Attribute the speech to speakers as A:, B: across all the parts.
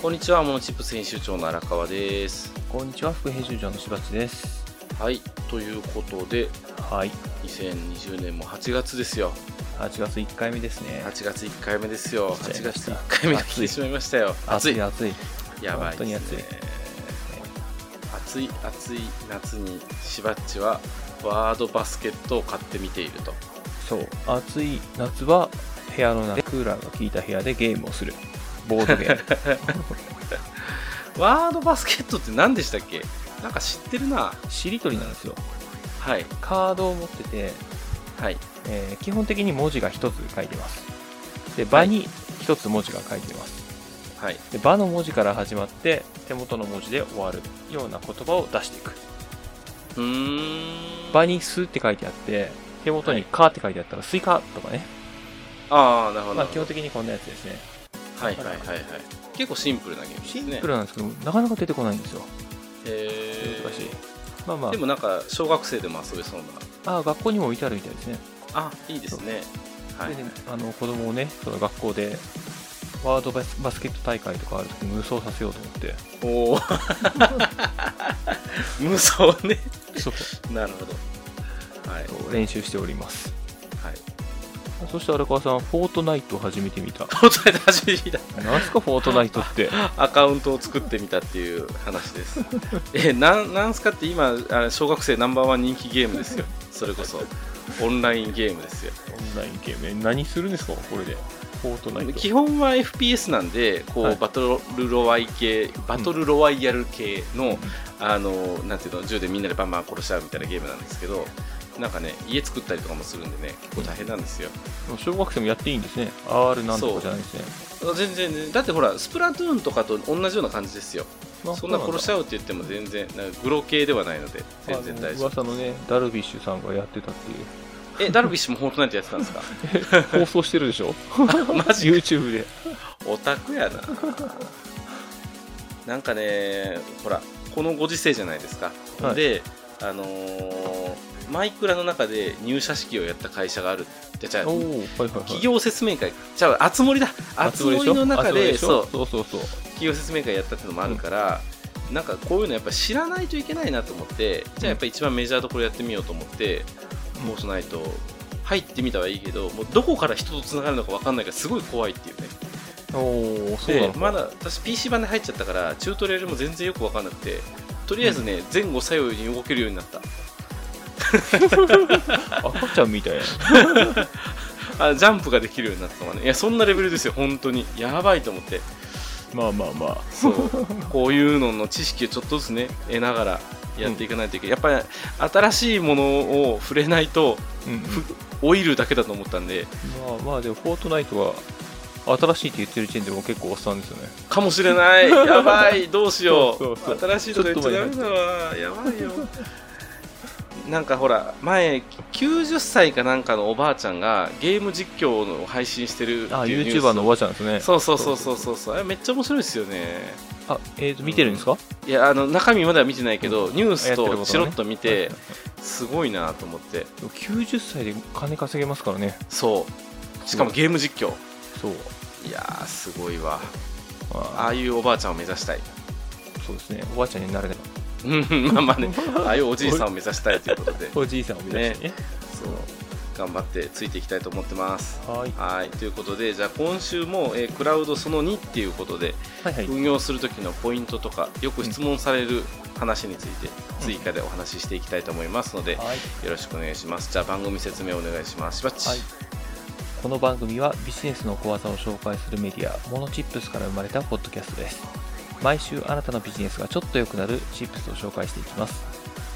A: こんにちは、モノチップス編集長の荒川です。
B: こんにちは、副編集長のしばっちです。
A: はい、ということで、
B: はい。
A: 2020年も8月ですよ。
B: 8月1回目ですね。
A: 8月1回目ですよ。8月
B: 来ちゃいました
A: 1回目が来てしまいましたよ。暑い。
B: 暑い。
A: やばい
B: 本当に
A: ですね。暑い、暑い夏にしばっちはワードバスケットを買ってみていると。
B: そう。暑い夏は部屋の中でクーラーが効いた部屋でゲームをする。ボードゲーム。
A: ワードバスケットって何でしたっけ？なんか知ってるな。
B: しりとりなんですよ。
A: はい。
B: カードを持ってて、
A: はい。
B: えー基本的に文字が1つ書いてます。で、場に1つ文字が書いてます。
A: はい。
B: で、場の文字から始まって、手元の文字で終わるような言葉を出していく。
A: うーん。
B: 場にスって書いてあって、手元にカーって書いてあったらスイカとかね。
A: ああ、なるほど。
B: まあ基本的にこんなやつですね。
A: はいはいはいはい。結構シンプルなゲームですね。
B: シンプルなんですけど、なかなか出てこないんですよ。
A: へー
B: 難しい。まあまあ
A: で、もなんか小学生でも遊べそうな。
B: あ学校にも置いてあるみたいですね。
A: あ、いいですね。はい。
B: でねあの子供をね、その学校でワードバスバスケット大会とかあるときに無双させようと思って、
A: おお。無双ね。
B: そう
A: なるほど。はい。
B: 練習しております。
A: はい。
B: そして荒川さん、フォートナイトを始めてみた。
A: フォートナイト初めて見た。
B: なんすか、フォートナイトって。
A: アカウントを作ってみたっていう話です。え、なん、なんすかって今、あ小学生ナンバーワン人気ゲームですよ。それこそ。オンラインゲームですよ。
B: オンラインゲームね。何するんですか、これで？フォートナイト。
A: 基本は FPS なんで、こう、
B: はい
A: バトルロワイ系、バトルロワイヤル系の、あの、なんていうの、銃でみんなでバンバン殺し合うみたいなゲームなんですけど、なんかね、家作ったりとかもするんでね、結構大変なんですよ。
B: 小学生もやっていいんですね。R なんとかじゃないですね。
A: 全然ね、だってほら、スプラトゥーンとかと同じような感じですよ。
B: あ
A: そんな殺し
B: う
A: 合うって言っても全然、グロ系ではないので、全然大丈夫。
B: 噂のね、ダルビッシュさんがやってたっていう。
A: え、ダルビッシュもフォートナイトやってたんですか？
B: 放送してるでしょ？
A: マジ
B: YouTube で。
A: オタクやな。なんかね、ほら、このご時世じゃないですか。
B: はい
A: で、あのーマイクラの中で入社式をやった会社がある。じゃあ、じゃ
B: はいはいはい。
A: 企業説明会、じゃあ、あつ森だ。あつ森の中で、そう、
B: そうそうそう。
A: 企業説明会やったっていうのもあるから、なんかこういうのやっぱ知らないといけないなと思って、じゃあやっぱ一番メジャーどころやってみようと思って、フォートナイト入ってみたはいいけど、もうどこから人とつながるのか分かんないからすごい怖いっていうね。
B: おお、そう。
A: でまだ私 PC 版で入っちゃったからチュートリアルも全然よく分かんなくてとりあえずね、前後左右に動けるようになった
B: 赤ちゃんみたいな。
A: あジャンプができるようになったとかね。いやそんなレベルですよ。本当に。やばいと思って。
B: まあまあまあ。
A: そう。こういうのの知識をちょっとずつね得ながらやっていかないといけない、やっぱり新しいものを触れないと
B: うん
A: 老いるだけだと思ったんで。
B: まあまあ、でも、フォートナイトは、新しいって言ってる時点でも結構おっさんですよね。
A: かもしれない。やばい。どうしよう。新しいとか言っちゃダメだわやばいよなんかほら前90歳かなんかのおばあちゃんがゲーム実況の配信してるって
B: あ、
A: いうニュース
B: YouTuber のおばあちゃんですね。
A: そうそうそうそうそうそう。あれめっちゃ面白いですよね。
B: あ、えーと、見てるんですか、
A: いやあの中身までは見てないけど、
B: うん。
A: ニュース
B: と
A: チロッと見て、すごいなと思って。
B: 90歳で金稼げますからね。
A: そう。しかもゲーム実況。
B: そう。
A: いやーすごいわ。
B: ま
A: ああいうおばあちゃんを目指したい。
B: そうですね。おばあちゃんになれない。
A: うんまあまあねああいうおじいさんを目指したいということで
B: おじいさんを目指してね。
A: そう頑張ってついていきたいと思ってます。
B: はい。
A: はいということでじゃあ今週も、えークラウドその2っていうことで
B: はいはい。
A: 運用する時のポイントとかよく質問される話について追加でお話ししていきたいと思いますので、
B: はい。
A: よろしくお願いしますじゃあ番組説明お願いしますしばっち、
B: はいこの番組はビジネスの小技を紹介するメディアモノチップスから生まれたポッドキャストです毎週あなたのビジネスがちょっと良くなるチップスを紹介していきます。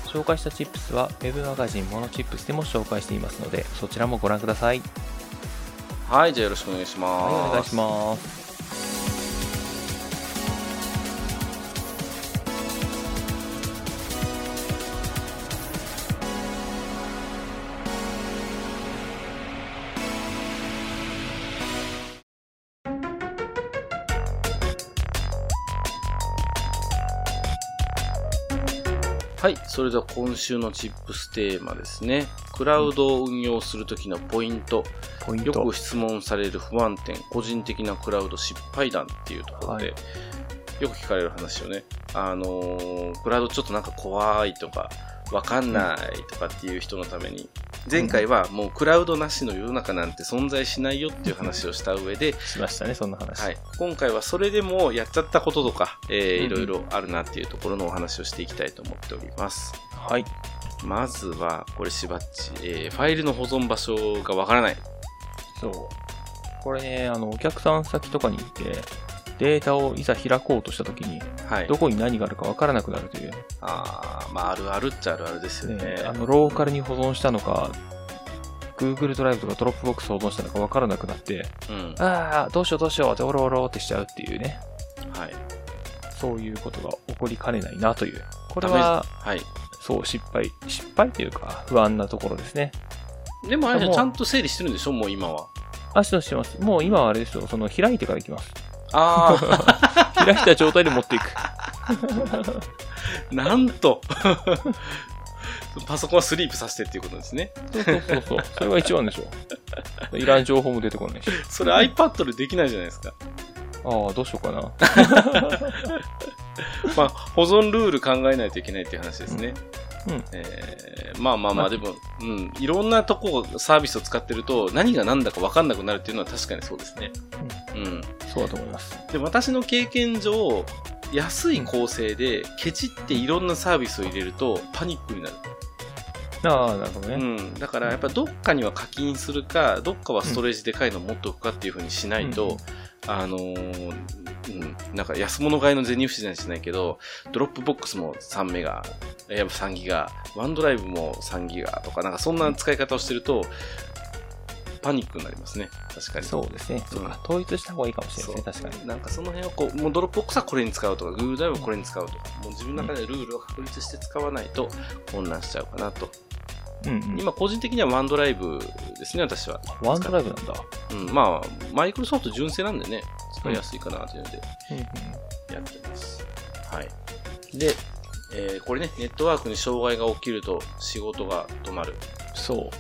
B: 紹介したチップスは Web マガジンモノチップスでも紹介していますのでそちらもご覧ください。
A: はいじゃあよろしくお願いします、
B: はいお願いします
A: それでは今週のチップステーマですね。クラウドを運用するときのポイント、
B: ポイント。
A: よく質問される不安点、個人的なクラウド失敗談っていうところで、
B: はい。
A: よく聞かれる話をね、あのークラウドちょっとなんか怖いとか、わかんないとかっていう人のために、前回はもうクラウドなしの世の中なんて存在しないよっていう話をした上で、
B: しましたね、そんな話。
A: はい、今回はそれでもやっちゃったこととか、えー
B: うん
A: いろいろあるなっていうところのお話をしていきたいと思っております。
B: はい。
A: まずは、これしばっち、えーファイルの保存場所がわからない。
B: そう。これね、あの、お客さん先とかに行って、データをいざ開こうとしたときに、
A: はい
B: ど。こに何があるかわからなくなるという、
A: あーまあ、あるあるっちゃあるあるですよね。
B: ね、あの、ローカルに保存したのか、Google ドライブとか Dropbox 保存したのかわからなくなって、
A: うん。
B: ああ、どうしようどうしようってオロオロってしちゃうっていうね、
A: はい。
B: そういうことが起こりかねないなという。これは、
A: はい。
B: そう、失敗、失敗というか、不安なところですね。
A: でもあれじゃちゃんと整理してるんでしょ？もう今は。
B: あ、してますしてます。もう今はあれですよ、その開いてから行きます。
A: あ
B: 開いた状態で持っていく。
A: あ、なんと。パソコンはスリープさせてっていうことですね。
B: そうそうそうそう。それが一番でしょ。いらん情報も出てこないし。
A: それ iPad でできないじゃないですか。
B: ああ、どうしようかな。
A: まあ、保存ルール考えないといけないっていう話ですね。
B: うん
A: えーまあまあま
B: まあ
A: あ、でも、うん、いろんなとこ、サービスを使ってると、何が何だか分かんなくなるっていうのは確かにそうですね。うん。
B: そうだと思います。
A: で、私の経験上、安い構成で、ケチっていろんなサービスを入れると、パニックになる。
B: ああ、なるほどね。
A: うん。だから、やっぱどっかには課金するか、どっかはストレージでかいのを持っておくかっていうふうにしないと、あのーうん、なんか安物買いの銭失いじゃないけど、 Dropboxも3メガ、やっぱ3ギガ、 OneDriveも3ギガとか、なんかそんな使い方をしてると、パニックになりますね。確かに。
B: そうですね。そうか。統一した方がいいかもしれないですね、確かに。
A: なんかその辺をこう、もうドロップボックスはこれに使うとか、Google ドライブはこれに使うとか、もう自分の中でルールを確立して使わないと混乱しちゃうかなと。
B: うんうん。
A: 今個人的には OneDriveですね、私は。
B: OneDriveなんだ。
A: うん、まあ、マイクロソフト純正なんでね、使いやすいかなというので。やってます。はい。で、えーこれね、ネットワークに障害が起きると仕事が止まる。
B: そう。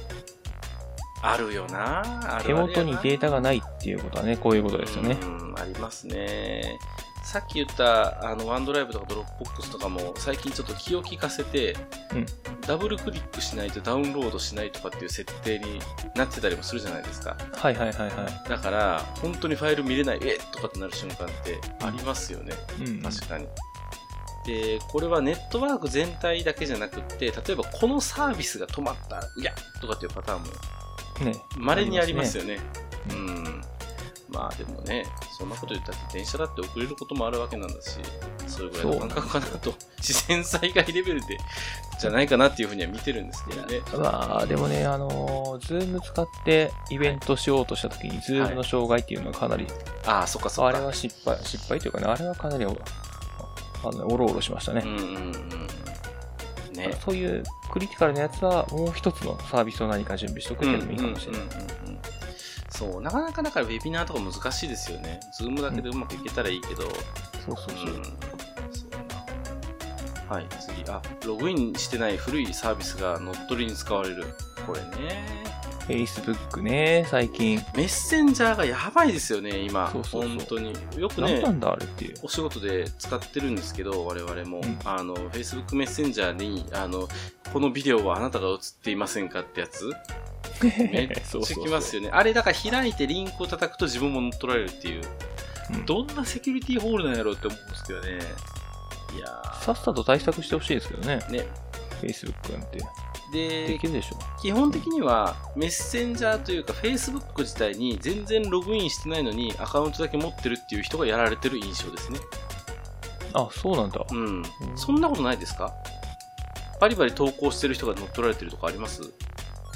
A: あるよな
B: 手元にデータがないっていうことはね、こういうことですよね。
A: うん、ありますね。さっき言った、あの、 OneDriveとか Dropbox とかも、最近ちょっと気を利かせて、
B: うん
A: ダブルクリックしないとダウンロードしないとかっていう設定になってたりもするじゃないですか。
B: はいはいはいは
A: だから、本当にファイル見れない、えっ？とかってなる瞬間ってありますよね。
B: い。うん。
A: 確かに。で、これはネットワーク全体だけじゃなくって、例えばこのサービスが止まった、うやっとかっていうパターンも
B: ね。
A: 稀にありますよね。
B: う
A: うん。まあでもね、そんなこと言ったって電車だって遅れることもあるわけなんだし、それぐらいの感覚かなと、自然災害レベルで、じゃないかなっていうふうには見てるんですけどね。
B: まあ、でもね、あのー、 Zoom使ってイベントしようとしたときに、 Zoomの障害っていうのはかなり、
A: ああ、そっかそっか。
B: あれは失敗、失敗というかね、あれはかなりお、あのおろおろしましたね
A: う。んうんうん。ね。
B: そういうクリティカルなやつは、もう一つのサービスを何か準備しておくっていうのもいいかもしれない。
A: そう、なかなかだからウェビナーとか難しいですよね。 Zoomだけでうまくいけたらいいけど、
B: そうそうそう。
A: うんそうだなはい、次。あ、ログインしてない古いサービスが乗っ取りに使われる。これね。
B: Facebook ね、最近。
A: メッセンジャーがやばいですよね、今。
B: そうそうそう
A: 本当に。よくね
B: 何な、んだあれっていう。
A: お仕事で使ってるんですけど、我々も。
B: うん
A: あの、Facebook メッセンジャーに、あの、このビデオはあなたが映っていませんかってやつめっちゃ。きますよね。あれだから開いてリンクを叩くと自分も乗っ取られるっていう。
B: うん
A: どんなセキュリティホールなんやろうって思うんですけどね。いや
B: さっさと対策してほしいですけどね。
A: ー。ね。
B: Facebook なんて。
A: で
B: でき、るでしょ。
A: 基本的にはメッセンジャーというか Facebook 自体に全然ログインしてないのにアカウントだけ持ってるっていう人がやられてる印象ですね。
B: あ、そうなんだ。
A: うん。そんなことないですか？バリバリ投稿してる人が乗っ取られてるとかあります？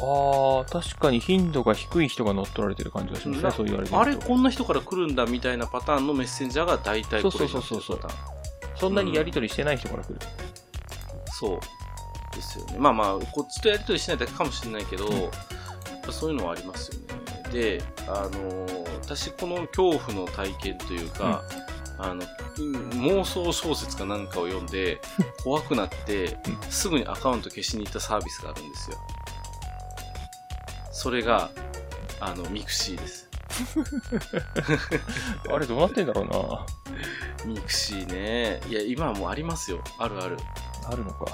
B: ああ、確かに頻度が低い人が乗っ取られてる感じがしますね、
A: な
B: そう言われてみ
A: あ。れこんな人から来るんだみたいなパターンのメッセンジャーが大体
B: そうそうそうそう
A: になってるパターン
B: そんなにやり取りしてない人から来る。
A: そうですよね。まあまあ、こっちとやりとりしないだけかもしれないけど、
B: うん
A: やっぱそういうのはありますよね。で、あのー私この恐怖の体験というか、あの、うん妄想小説かなんかを読んで、怖くなって、
B: うん
A: すぐにアカウント消しに行ったサービスがあるんですよ。それが、あの、 mixiです。
B: あれどうなってんだろうな。
A: mixiね。いや、今はもうありますよ。あるある。
B: あるのか。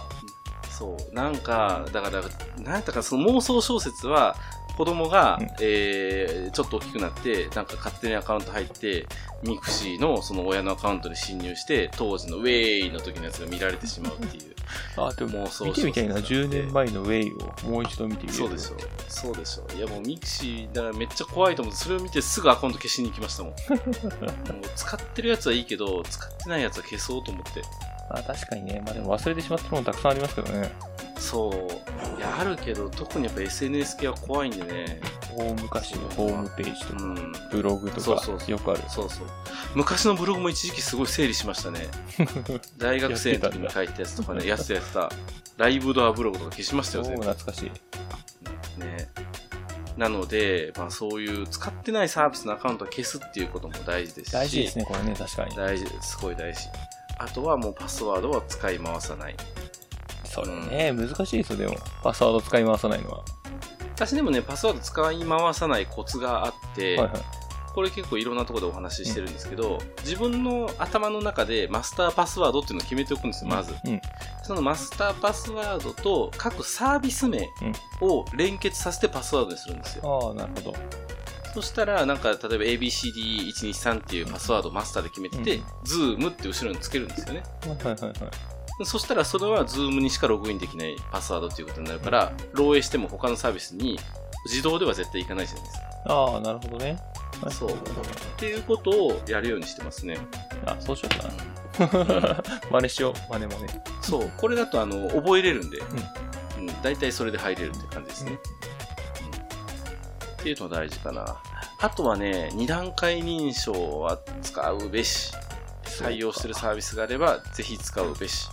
A: そう。なんか、だから、なんやったか、その妄想小説は、子供が、
B: うん
A: えー、ちょっと大きくなって、なんか勝手にアカウント入って、 mixiのその親のアカウントに侵入して、当時のウェイの時のやつが見られてしまうっていう。
B: あ、でも
A: 妄想
B: 見てみたいな。
A: 小説だって
B: 10年前のウェイをもう一度見てみる
A: そうでしょ。そうでしょ。いやもう mixi、だからめっちゃ怖いと思って、それを見てすぐアカウント消しに行きましたもん。もう使ってるやつはいいけど、使ってないやつは消そうと思って。
B: あ、確かにね。まあでも忘れてしまったものたくさんありますけどね。
A: そう。いや、あるけど、特にやっぱ SNS 系は怖いんでね。
B: 大昔のホームページとか、
A: うん。
B: ブログとか
A: そうそうそう
B: よくある。
A: そうそう。昔のブログも一時期すごい整理しましたね。大学生の時に書いたやつとかね、やってたやってた。ライブドアブログとか消しました
B: 超
A: よ、全部。
B: 懐かしい。
A: ね。なので、まあそういう使ってないサービスのアカウントを消すっていうことも大事ですし。
B: 大事ですね、これね、確かに。
A: 大事です。すごい大事。あとはもうパスワードは使い回さない。
B: それね、難しいですよ、でも。パスワード使い回さないのは。
A: 私でもね、パスワード使い回さないコツがあって、
B: はいはい。
A: これ結構いろんなところでお話ししてるんですけど、自分の頭の中でマスターパスワードっていうのを決めておくんですよ、まず。
B: うん。
A: そのマスターパスワードと各サービス名を連結させてパスワードにするんですよ。
B: ああ、なるほど。
A: そしたら、なんか、例えば ABCD123 っていうパスワードをマスターで決めてて、
B: うん
A: Zoom って後ろにつけるんですよね。
B: はいはいはいはい。
A: そしたらそれは Zoom にしかログインできないパスワードっていうことになるから、漏洩しても他のサービスに自動では絶対いかないじゃないですか。
B: ああ、なるほどね。
A: そうっていうことをやるようにしてますね。
B: あ、そうしようかな。真似しよう、真似もね。
A: そう、これだとあの覚えれるんで、うん、大体それで入れるって感じですね。うんっていうのが大事かな。あとはね、二段階認証は使うべし。採用してるサービスがあれば、ぜひ使うべし。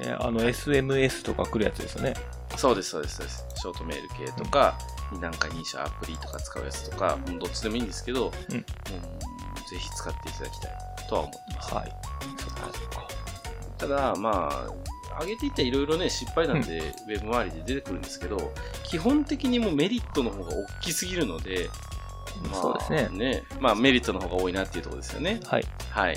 B: えあの、SMS とか来るやつですよね。
A: そうです、そうです、そうです。ショートメール系とか、二段階認証アプリとか使うやつとか、どっちでもいいんですけど、
B: うん
A: もうぜひ使っていただきたいとは思ってます。
B: はい。
A: ただ、まあ、上げていったらいろいろね、失敗なんで、ウェブ周りで出てくるんですけど、基本的にもうメリットの方が大きすぎるので、まあ、
B: そうですね。
A: まあ、メリットの方が多いなっていうところですよね。
B: はい。
A: はい。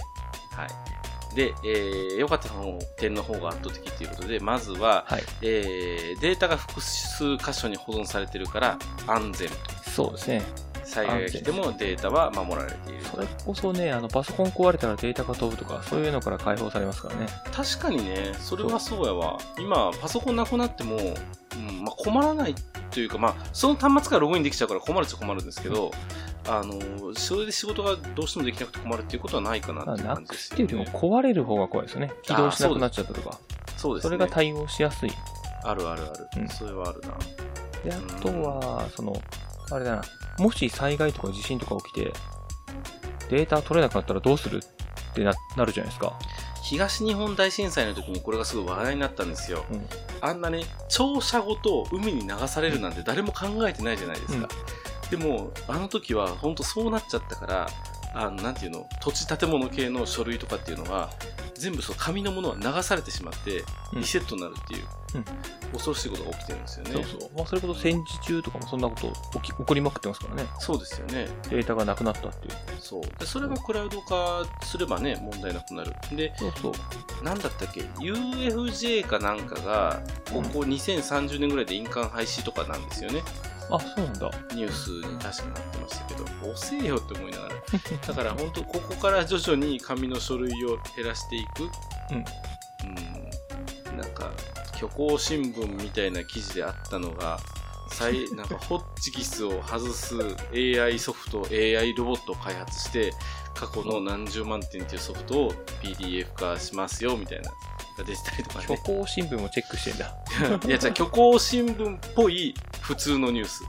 A: はい。で、えー、良かったの点の方が圧倒的ということで、まずは、
B: はい。
A: えー、データが複数箇所に保存されてるから安全。
B: そうですね。
A: 災害が来てもデータは守られている。
B: それこそね、あの、パソコン壊れたらデータが飛ぶとか、そういうのから解放されますからね。
A: 確かにね、それはそうやわ。今、パソコンなくなっても、うんまあ、困らないというか、まあ、その端末からログインできちゃうから困るっちゃ困るんですけど、あの、それで仕事がどうしてもできなくて困るっていうことはないかなって感じです
B: くすっていうよ
A: よ、
B: り
A: ね。
B: も壊れる方が怖いですよね。起動しなくなっちゃったとか。
A: そうですね。
B: それが対応しやすい。
A: あるあるある。
B: うん
A: それはあるな。
B: で、あとは、その、あれだな、もし災害とか地震とか起きて、データ取れなくなったらどうするってななるじゃないですか。
A: 東日本大震災の時にこれがすごい話題になったんですよ。
B: うん
A: あんなね、庁舎ごと海に流されるなんて誰も考えてないじゃないですか。でも、あの時は本当そうなっちゃったから、あの、なんていうの、土地建物系の書類とかっていうのは、全部そう紙のものは流されてしまって、
B: うん
A: リセットになるっていう、
B: うん
A: 恐ろしいことが起きてるんですよね。
B: そうそう。まあ、それこそ戦時中とかもそんなこと起き起こりまくってますからね。
A: そうですよね。
B: データがなくなったっていう。
A: そう。で、それがクラウド化すればね、問題なくなる。で、
B: そうそう。
A: なんだったっけ ?UFJ かなんかが、ここ2030年ぐらいで印鑑廃止とかなんですよね。
B: あ、そうなんだ。
A: ニュースに確かなってましたけど、遅えよって思いながら。だから本当、ここから徐々に紙の書類を減らしていく。
B: うん。
A: うん。虚構新聞みたいな記事であったのが、最 なんかホッチキスを外す AI ソフト、AI ロボットを開発して、過去の何十万点っていうソフトを PDF 化しますよ、みたいな。が出てたりとか
B: 虚
A: ね。
B: 構新聞もチェックしてんだ。
A: いや、じゃあ虚構新聞っぽい普通のニュース。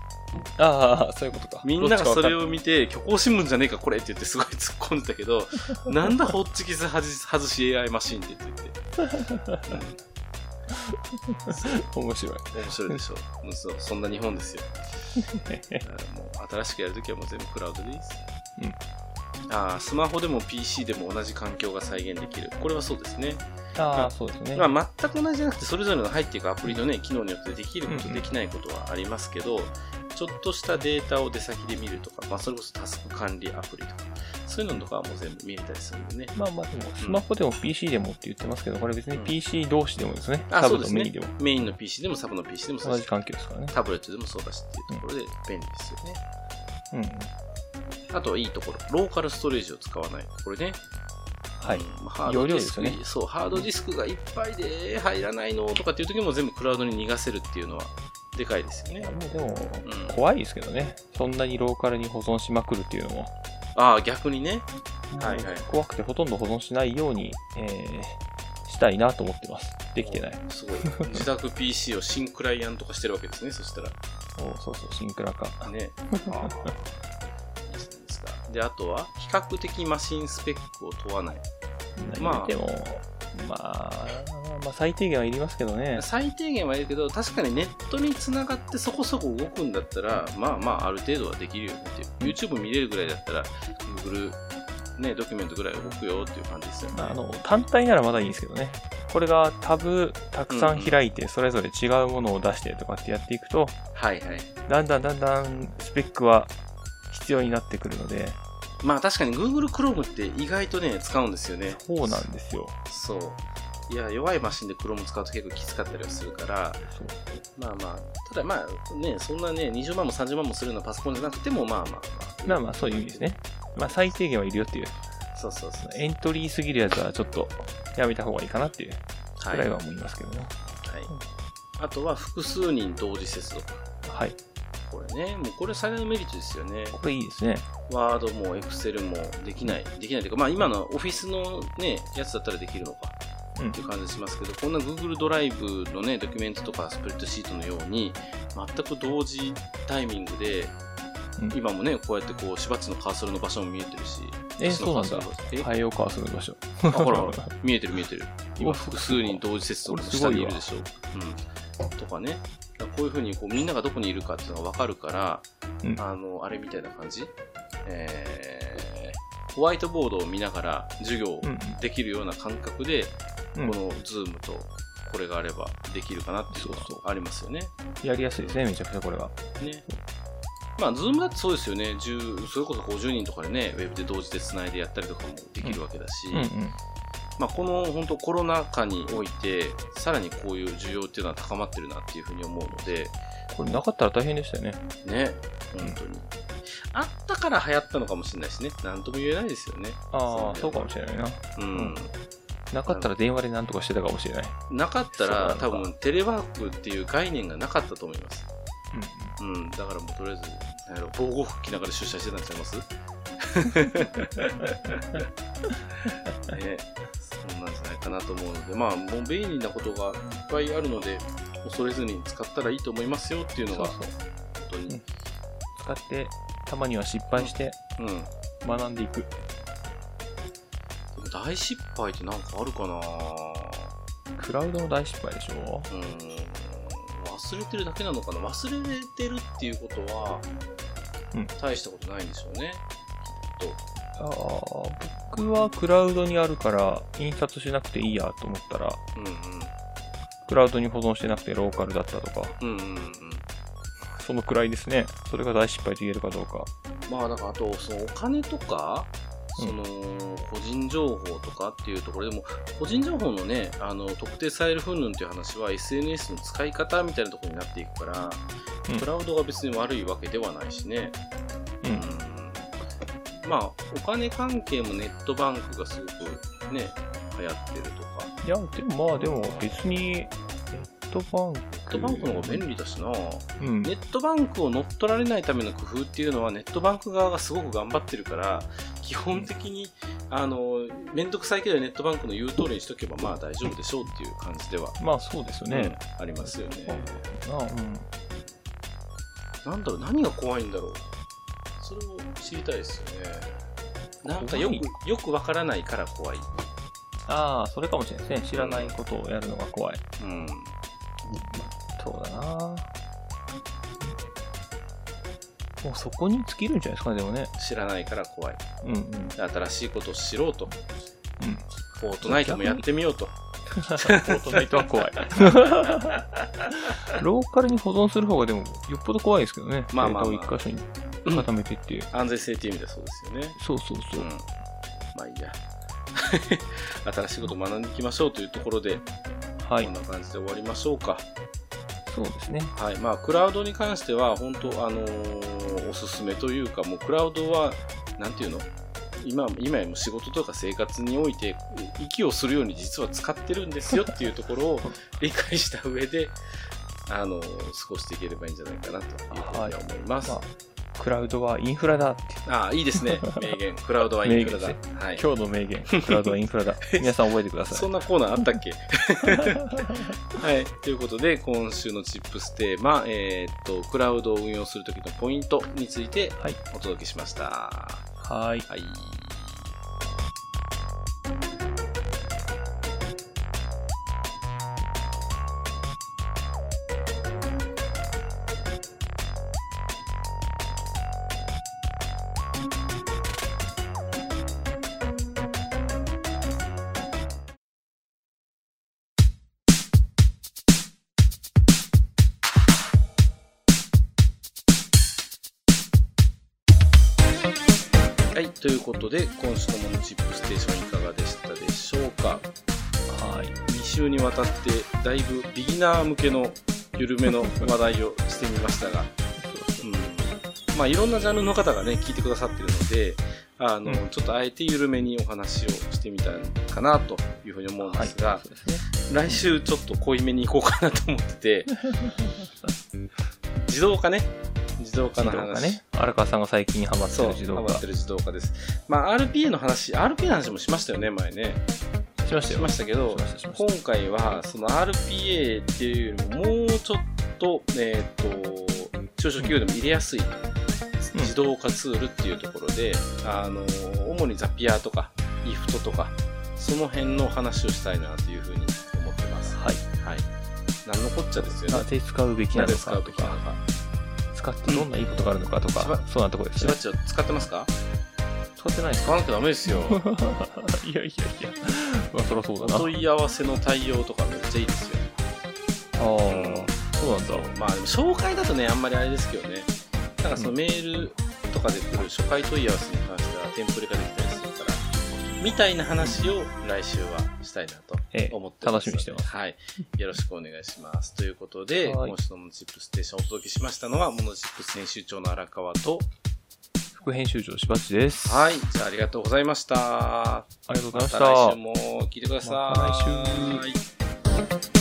B: ああ、そういうことか。
A: みんながそれ
B: を。
A: を見て、虚構新聞じゃねえか、これって言ってすごい突っ込んでたけど、なんだホッチキス外し AI マシンって言ってて。
B: 面白い。
A: 面白いでしょ。うんそうそんな日本ですよ。もう新しくやるときはもう全部クラウドでいいです。
B: うん
A: あースマホでも PC でも同じ環境が再現できる。これはそうですね。
B: ああ、そうですね。
A: まあ、全く同じじゃなくて、それぞれの入っていくアプリのね、機能によってできること、
B: うんうん
A: できないことはありますけど、ちょっとしたデータを出先で見るとか、まあ、それこそタスク管理アプリとか、そういうのとかはもう全部見れたりするんでね。
B: まあまあでも、スマホでも PC でもって言ってますけど、これ別に
A: うん
B: PC 同士でもですね。
A: うですね
B: とメインでも。
A: メインの PC でもサブの PC でもそう
B: 同じ環境ですからね。
A: タブレットでもそうだしっていうところで便利ですよね。
B: うんうん。
A: あとはいいところ、ローカルストレージを使わない。これね、
B: はい。
A: うんまあハードディスク
B: ね
A: そう、ハードディスクがいっぱいで入らないのとかっていう時も全部クラウドに逃がせるっていうのはでかいですよね。
B: でも、
A: うん、
B: 怖いですけどね。そんなにローカルに保存しまくるっていうのも。
A: ああ、逆にね。はいはい
B: 怖くてほとんど保存しないように、えーしたいなと思ってます。できてない。
A: すごい。自宅 PC を新クライアント化してるわけですね、そしたら。
B: おそうそう、シンクラか。
A: ね。あ。で、あとは、比較的マシンスペックを問わない。まあ
B: でも、まあ、まあ、最低限はいりますけどね。
A: 最低限はいるけど、確かにネットにつながってそこそこ動くんだったら、まあまあ、ある程度はできるよねっていう。YouTube 見れるぐらいだったら、Google、ね、ドキュメントぐらい動くよっていう感じですよね。
B: まあ、あの、単体ならまだいいんですけどね。これがタブたくさん開いて、それぞれ違うものを出してとかってやっていくと、
A: はいはい。
B: だんだんだんだんスペックは必要になってくるので、
A: まあ確かに Google Chrome って意外とね、使うんですよね。
B: そうなんですよ。
A: そう。いや、弱いマシンで Chrome 使うと結構きつかったりはするから、まあまあ、ただまあね、そんなね、20万も30万もするようなパソコンじゃなくても、まあまあまあ。
B: まあまあ、そういう意味ですね。まあ、最低限はいるよっていう。
A: そうそうそう。
B: エントリーすぎるやつはちょっとやめた方がいいかなっていう
A: は
B: くらいは思いますけどね。
A: はい。あとは複数人同時接続。
B: はい。
A: これね、もうこれ最大のメリットですよね。
B: これいいですね。
A: ワードもエクセルもできない。できないというか、まあ今のオフィスのね、やつだったらできるのか。
B: うん
A: っていう感じしますけど、こんな Google ドライブのね、ドキュメントとかスプレッドシートのように、全く同時タイミングで、
B: うん
A: 今もね、こうやってこう、しばっちのカーソルの場所も見えてるし、
B: えそうなんだ
A: 私のカーソルの場所。あほらほら、見えてる見えてる。今、
B: お
A: 複数人同時接続の下にいるでしょ。うん。とかね。だからこういうふうにこうみんながどこにいるかっていうのが分かるから、
B: うん
A: あの、あれみたいな感じえー、ホワイトボードを見ながら授業
B: うん
A: できるような感覚で、
B: うん。
A: この Zoomとこれがあればできるかなっていうの
B: そうそう
A: がありますよね。
B: やりやすいですね、めちゃくちゃこれは。
A: ね。まあ、 Zoomだってそうですよね。10それこそ50人とかでね、ウェブで同時で繋いでやったりとかもできるわけだし、
B: うんうん。
A: まあ、この本当コロナ禍において、さらにこういう需要っていうのは高まってるなっていうふうに思うので、
B: これなかったら大変でしたよね。
A: ね、本当に。あったから流行ったのかもしれないしね。なんとも言えないですよね。
B: ああ、そうかもしれないな。
A: うん。
B: なかったら電話で何とかしてたかもしれない。
A: なかったら多分テレワークっていう概念がなかったと思います。
B: うん
A: うん。だからもうとりあえず、なんやろ、防護服着ながら出社してたんちゃいます？ね。そんなんじゃないかなと思うので、まあ、もう便利なことがいっぱいあるので、恐れずに使ったらいいと思いますよっていうのが、
B: そうそう。
A: 本当に。
B: うん使って、たまには失敗して
A: うん。で
B: 学んでいく。
A: も大失敗ってなんかあるかな？
B: クラウドの大失敗でしょ？
A: うん。忘れてるだけなのかな？忘れてるっていうことは、
B: うん
A: 大したことないんでしょうね。きっと。
B: ああ、僕はクラウドにあるから印刷しなくていいやと思ったら、
A: うんうん。
B: クラウドに保存してなくてローカルだったとか、
A: うんうんうん。
B: そのくらいですね。それが大失敗と言えるかどうか。
A: まあ、だからあと、そのお金とか、
B: うん
A: その、個人情報とかっていうところでも、個人情報のね、あの、特定される云々っていう話は SNS の使い方みたいなところになっていくから、
B: うん
A: クラウドが別に悪いわけではないしね。
B: うん。
A: うんまあ、お金関係もネットバンクがすごくね、流行ってるとか。
B: いや、でもまあ、でも別に、ネットバンク。
A: ネットバンクの方が便利だしな。
B: うん。
A: ネットバンクを乗っ取られないための工夫っていうのはネットバンク側がすごく頑張ってるから基本的にあの面倒くさいけどネットバンクの言う通りにしとけばまあ大丈夫でしょうっていう感じでは、
B: まあそうですよね。
A: うんありますよね。
B: あうん。
A: なんだろう何が怖いんだろうそれを知りたいですよね。なんかよ
B: 怖
A: くよくわからないから怖い。
B: ああ、それかもしれないですね。知らないことをやるのが怖い。
A: うん。
B: そうだなもうそこに尽きるんじゃないですかね、でもね。
A: 知らないから怖い。
B: うんうん。
A: 新しいことを知ろうと。
B: うん。
A: フォートナイトもやってみようと。
B: フォートナイトは怖い。ローカルに保存する方がでも、よっぽど怖いですけどね。
A: まあまあまあ
B: 箇所に固めてって。
A: 安全性っていう意味ではそうですよね。
B: そうそうそうう。
A: ん。まあいいや。新しいことを学んでいきましょうというところで、
B: はい
A: こん。な感じで終わりましょうか。
B: そうですね。
A: はい。まあ、クラウドに関しては、本当あのーおすすめというか、もうクラウドは、なんていうの？今、今やもう仕事とか生活において、息をするように実は使ってるんですよっていうところを 理解した上で、あのー過ごしていければいいんじゃないかなというふうには思います。
B: まあ、クラウドはインフラだって。
A: ああ、いいですね。名言。クラウドはインフラだ。
B: 名
A: はい。
B: 今日の名言。クラウドはインフラだ。皆さん覚えてください。
A: そんなコーナーあったっけ？はい。ということで、今週のチップステーマ、えーっと、クラウドを運用するときのポイントについて
B: はい。
A: お届けしました。は
B: はい。
A: い。はい。ということで、今週のモノチップステーションいかがでしたでしょうか？
B: はい。
A: 2週にわたって、だいぶビギナー向けの緩めの話題をしてみましたが、うんまあ、いろんなジャンルの方がね、聞いてくださってるので、あの、
B: うん
A: ちょっとあえて緩めにお話をしてみたかなというふうに思うんですが、
B: はい、すね。
A: 来週ちょっと濃いめに行こうかなと思ってて、自動化ね。自動化
B: 自
A: の話。
B: ね。荒川さんが最近ハマってる自動化
A: ハマってる自動化です。まあ、RPA の話、RPA の話もしましたよね、前ね。
B: しましたよ。
A: しましたけど今回はその RPA っていうよりももうちょっと,、えー、と中小企業でも入れやすい
B: うん
A: 自動化ツールっていうところで、あの主にザピアとか IFT とかその辺の話をしたいなというふうに思ってます。
B: はい。
A: はい。何のこっちゃですよね。
B: なぜ使うべきなのかとか
A: うべきなの、か。
B: 使ってどんないいことがあるのかと
A: しば
B: か、そんなとこですね
A: しばっ。ちょ使ってますか？
B: 使ってない
A: 使わなきゃダメですよ。
B: いやいやいや。まあ、そりゃそう
A: お
B: だな。
A: 問い合わせの対応とかめっちゃいいですよ。
B: ああ、そうなんだ。
A: まあでも紹介だとねあんまりあれですけどねなんかそのメールとかで来る初回問い合わせに関してはテンプレができたりするからみたいな話を来週はしたいなと
B: ええ
A: 思って
B: 楽しみにしてます。
A: はい。よろしくお願いします。ということで
B: はい。
A: 今週のモノチップステーションをお届けしましたのはモノチップス編集長の荒川と。
B: 副編集長しばっちです。
A: はい。じゃあありがとうございました。
B: ありがとうございました。
A: また来週も聞いてください。
B: また来週
A: 週